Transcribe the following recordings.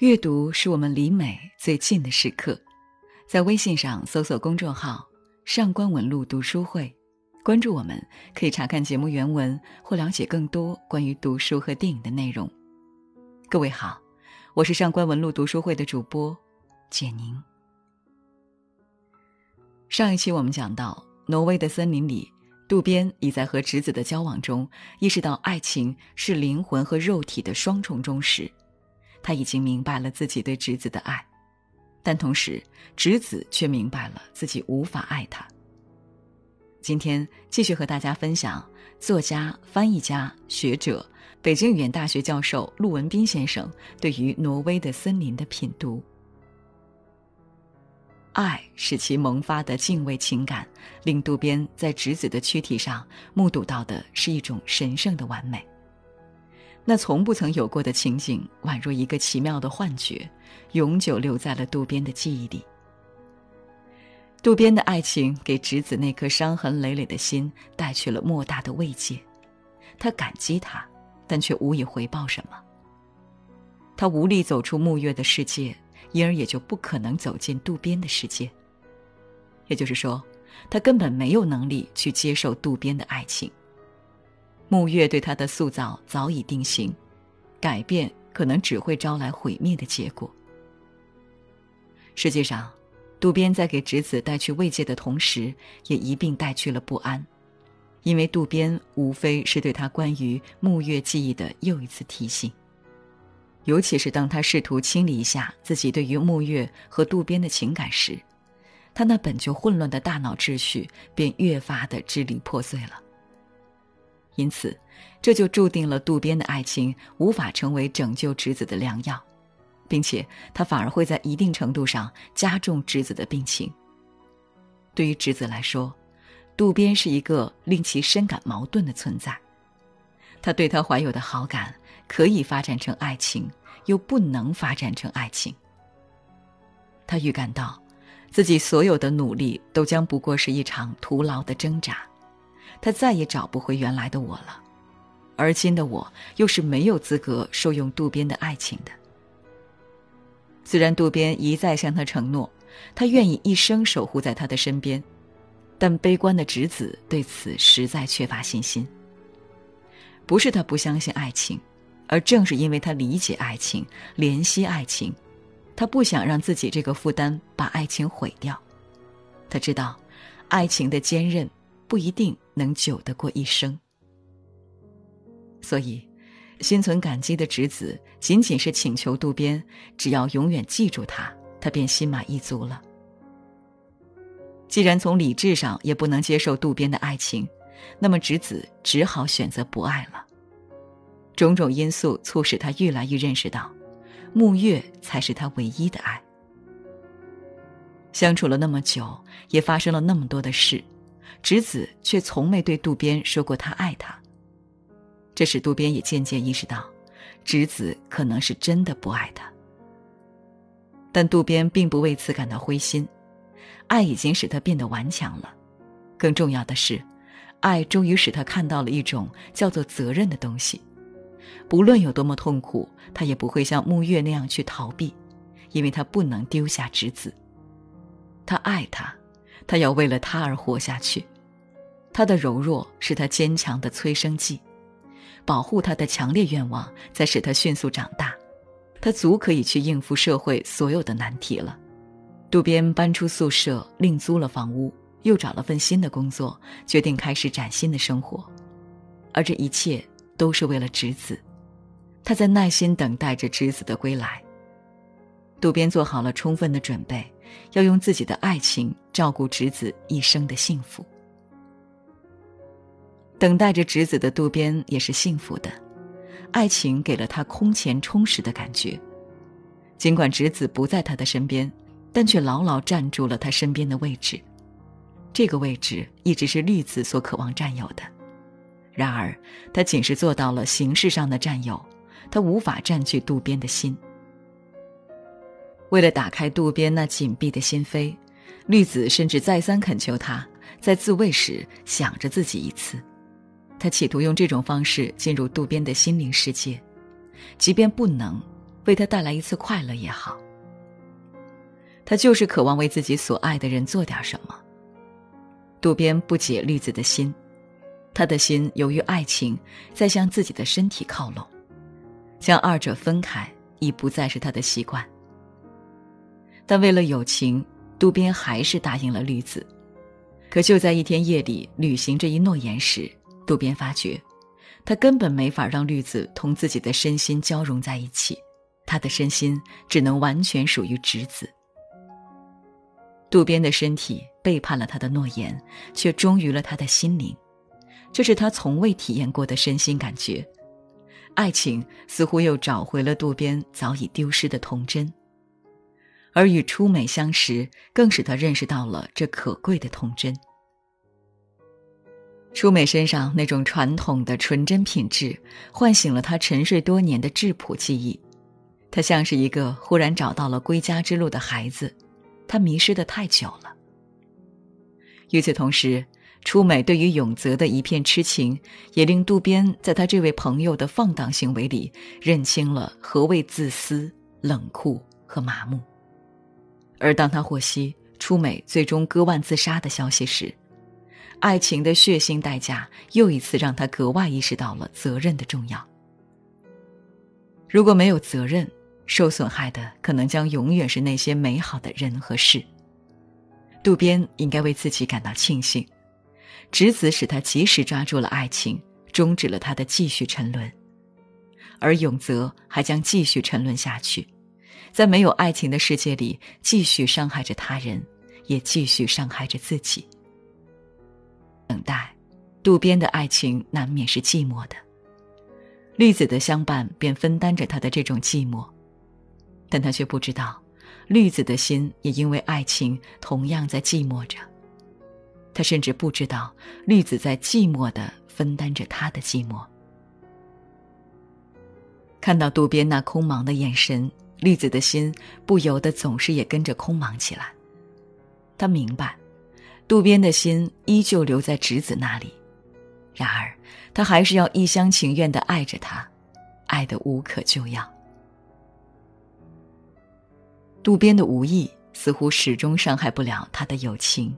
阅读是我们离美最近的时刻，在微信上搜索公众号“上官文露读书会”，关注我们，可以查看节目原文或了解更多关于读书和电影的内容。各位好，我是上官文露读书会的主播简宁。上一期我们讲到，挪威的森林里，渡边已在和直子的交往中意识到爱情是灵魂和肉体的双重忠实。他已经明白了自己对侄子的爱，但同时，侄子却明白了自己无法爱他。今天继续和大家分享作家、翻译家、学者、北京语言大学教授陆文斌先生对于挪威的森林的品读。爱使其萌发的敬畏情感，令渡边在侄子的躯体上目睹到的是一种神圣的完美。那从不曾有过的情景，宛若一个奇妙的幻觉，永久留在了渡边的记忆里。渡边的爱情给直子那颗伤痕累累的心带去了莫大的慰藉，他感激他，但却无以回报什么。他无力走出沐月的世界，因而也就不可能走进渡边的世界。也就是说，他根本没有能力去接受渡边的爱情。沐月对他的塑造早已定型，改变可能只会招来毁灭的结果。实际上，渡边在给直子带去慰藉的同时，也一并带去了不安，因为渡边无非是对他关于沐月记忆的又一次提醒。尤其是当他试图清理一下自己对于沐月和渡边的情感时，他那本就混乱的大脑秩序便越发的支离破碎了。因此，这就注定了渡边的爱情无法成为拯救直子的良药，并且他反而会在一定程度上加重直子的病情。对于直子来说，渡边是一个令其深感矛盾的存在。他对他怀有的好感可以发展成爱情，又不能发展成爱情。他预感到，自己所有的努力都将不过是一场徒劳的挣扎。他再也找不回原来的我了，而今的我又是没有资格受用渡边的爱情的。虽然渡边一再向他承诺，他愿意一生守护在他的身边，但悲观的直子对此实在缺乏信心。不是他不相信爱情，而正是因为他理解爱情、怜惜爱情，他不想让自己这个负担把爱情毁掉。他知道，爱情的坚韧。不一定能久得过一生，所以，心存感激的侄子仅仅是请求渡边，只要永远记住他，他便心满意足了。既然从理智上也不能接受渡边的爱情，那么侄子只好选择不爱了。种种因素促使他越来越认识到，沐月才是他唯一的爱。相处了那么久，也发生了那么多的事。直子却从没对渡边说过他爱他，这使渡边也渐渐意识到，直子可能是真的不爱他。但渡边并不为此感到灰心，爱已经使他变得顽强了。更重要的是，爱终于使他看到了一种叫做责任的东西。不论有多么痛苦，他也不会像沐月那样去逃避，因为他不能丢下直子。他爱他。他要为了他而活下去，他的柔弱是他坚强的催生剂，保护他的强烈愿望在使他迅速长大，他足可以去应付社会所有的难题了。渡边搬出宿舍，另租了房屋，又找了份新的工作，决定开始崭新的生活，而这一切都是为了侄子，他在耐心等待着侄子的归来。渡边做好了充分的准备。要用自己的爱情照顾侄子一生的幸福。等待着侄子的渡边也是幸福的，爱情给了他空前充实的感觉。尽管侄子不在他的身边，但却牢牢占住了他身边的位置。这个位置一直是绿子所渴望占有的。然而，他仅是做到了形式上的占有，他无法占据渡边的心。为了打开渡边那紧闭的心扉，绿子甚至再三恳求他在自慰时想着自己一次。他企图用这种方式进入渡边的心灵世界，即便不能，为他带来一次快乐也好。他就是渴望为自己所爱的人做点什么。渡边不解绿子的心，他的心由于爱情在向自己的身体靠拢，将二者分开已不再是他的习惯。但为了友情，渡边还是答应了绿子。可就在一天夜里履行这一诺言时，渡边发觉，他根本没法让绿子同自己的身心交融在一起，他的身心只能完全属于直子。渡边的身体背叛了他的诺言，却忠于了他的心灵，这是他从未体验过的身心感觉。爱情似乎又找回了渡边早已丢失的童真，而与初美相识，更使他认识到了这可贵的童真。初美身上那种传统的纯真品质，唤醒了他沉睡多年的质朴记忆。他像是一个忽然找到了归家之路的孩子。他迷失的太久了。与此同时，初美对于永泽的一片痴情，也令渡边在他这位朋友的放荡行为里认清了何谓自私、冷酷和麻木。而当他获悉初美最终割腕自杀的消息时，爱情的血腥代价又一次让他格外意识到了责任的重要。如果没有责任，受损害的可能将永远是那些美好的人和事。渡边应该为自己感到庆幸，直子使他及时抓住了爱情，终止了他的继续沉沦，而永泽还将继续沉沦下去，在没有爱情的世界里继续伤害着他人，也继续伤害着自己。等待，渡边的爱情难免是寂寞的，绿子的相伴便分担着他的这种寂寞。但他却不知道，绿子的心也因为爱情同样在寂寞着。他甚至不知道，绿子在寂寞的分担着他的寂寞。看到渡边那空茫的眼神，绿子的心不由得总是也跟着空茫起来。他明白，渡边的心依旧留在直子那里，然而他还是要一厢情愿的爱着他，爱得无可救药。渡边的无意似乎始终伤害不了他的友情，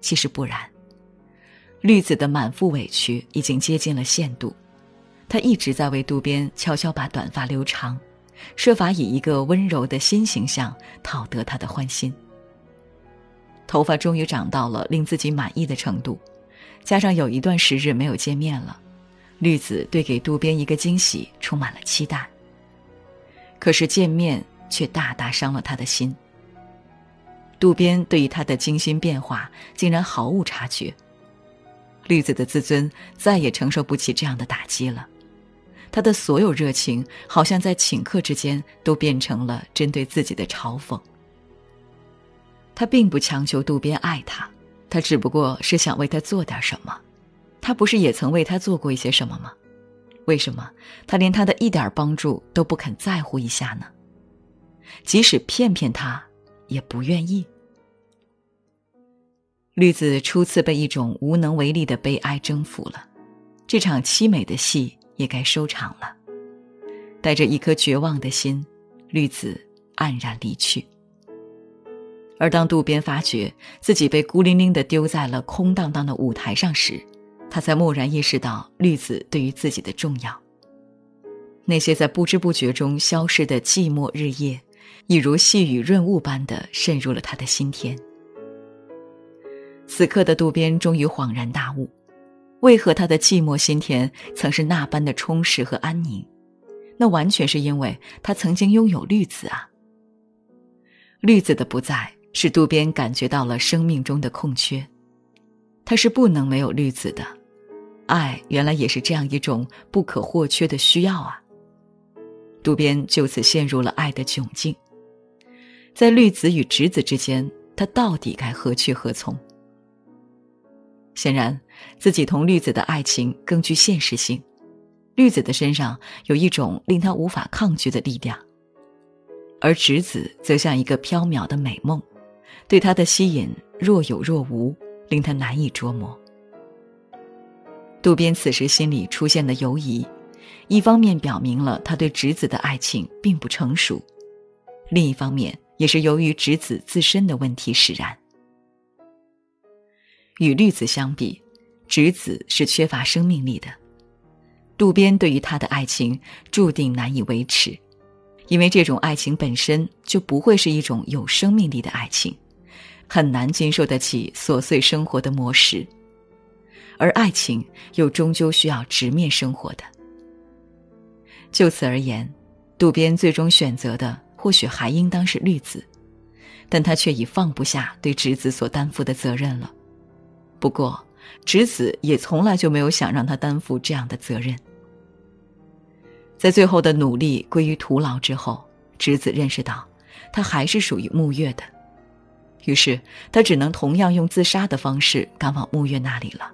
其实不然。绿子的满腹委屈已经接近了限度，他一直在为渡边悄悄把短发留长，设法以一个温柔的新形象讨得他的欢心。头发终于长到了令自己满意的程度，加上有一段时日没有见面了，绿子对给渡边一个惊喜充满了期待。可是见面。却大大伤了他的心。渡边对于他的精心变化竟然毫无察觉。绿子的自尊再也承受不起这样的打击了，他的所有热情好像在顷刻之间都变成了针对自己的嘲讽。他并不强求渡边爱他，他只不过是想为他做点什么。他不是也曾为他做过一些什么吗？为什么他连他的一点帮助都不肯在乎一下呢？即使骗骗他，也不愿意。绿子初次被一种无能为力的悲哀征服了，这场凄美的戏也该收场了。带着一颗绝望的心，绿子黯然离去。而当渡边发觉自己被孤零零的丢在了空荡荡的舞台上时，他才蓦然意识到绿子对于自己的重要。那些在不知不觉中消失的寂寞日夜。一如细雨润物般的渗入了他的心田。此刻的渡边终于恍然大悟，为何他的寂寞心田曾是那般的充实和安宁？那完全是因为他曾经拥有绿子啊。绿子的不在，使渡边感觉到了生命中的空缺，他是不能没有绿子的。爱原来也是这样一种不可或缺的需要啊。渡边就此陷入了爱的窘境。在绿子与直子之间，他到底该何去何从？显然，自己同绿子的爱情更具现实性。绿子的身上有一种令他无法抗拒的力量，而直子则像一个飘渺的美梦，对他的吸引若有若无，令他难以捉摸。渡边此时心里出现的犹疑，一方面表明了他对直子的爱情并不成熟，另一方面也是由于直子自身的问题使然。与绿子相比，直子是缺乏生命力的。渡边对于他的爱情注定难以维持，因为这种爱情本身就不会是一种有生命力的爱情，很难经受得起琐碎生活的磨蚀，而爱情又终究需要直面生活的。就此而言，渡边最终选择的或许还应当是绿子，但他却已放不下对直子所担负的责任了。不过，直子也从来就没有想让他担负这样的责任。在最后的努力归于徒劳之后，直子认识到，他还是属于木月的，于是他只能同样用自杀的方式赶往木月那里了，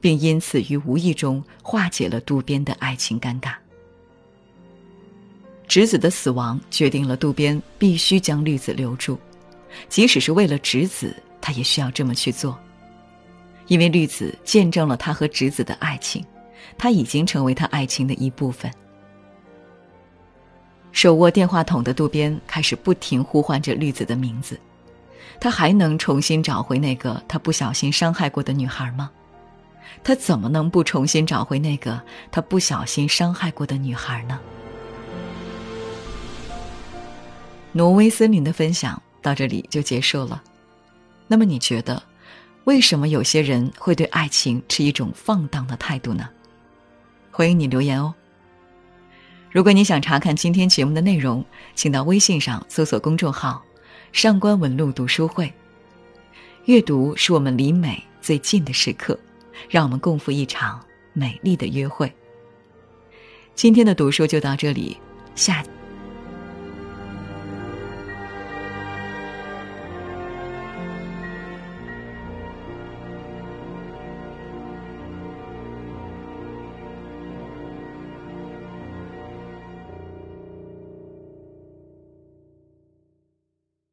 并因此于无意中化解了渡边的爱情尴尬。直子的死亡决定了渡边必须将绿子留住，即使是为了直子，他也需要这么去做。因为绿子见证了他和直子的爱情，他已经成为他爱情的一部分。手握电话筒的渡边开始不停呼唤着绿子的名字，他还能重新找回那个他不小心伤害过的女孩吗？他怎么能不重新找回那个他不小心伤害过的女孩呢？挪威森林的分享到这里就结束了。那么你觉得，为什么有些人会对爱情持一种放荡的态度呢？欢迎你留言哦。如果你想查看今天节目的内容，请到微信上搜索公众号“上官文露读书会”。阅读是我们离美最近的时刻，让我们共赴一场美丽的约会。今天的读书就到这里，下。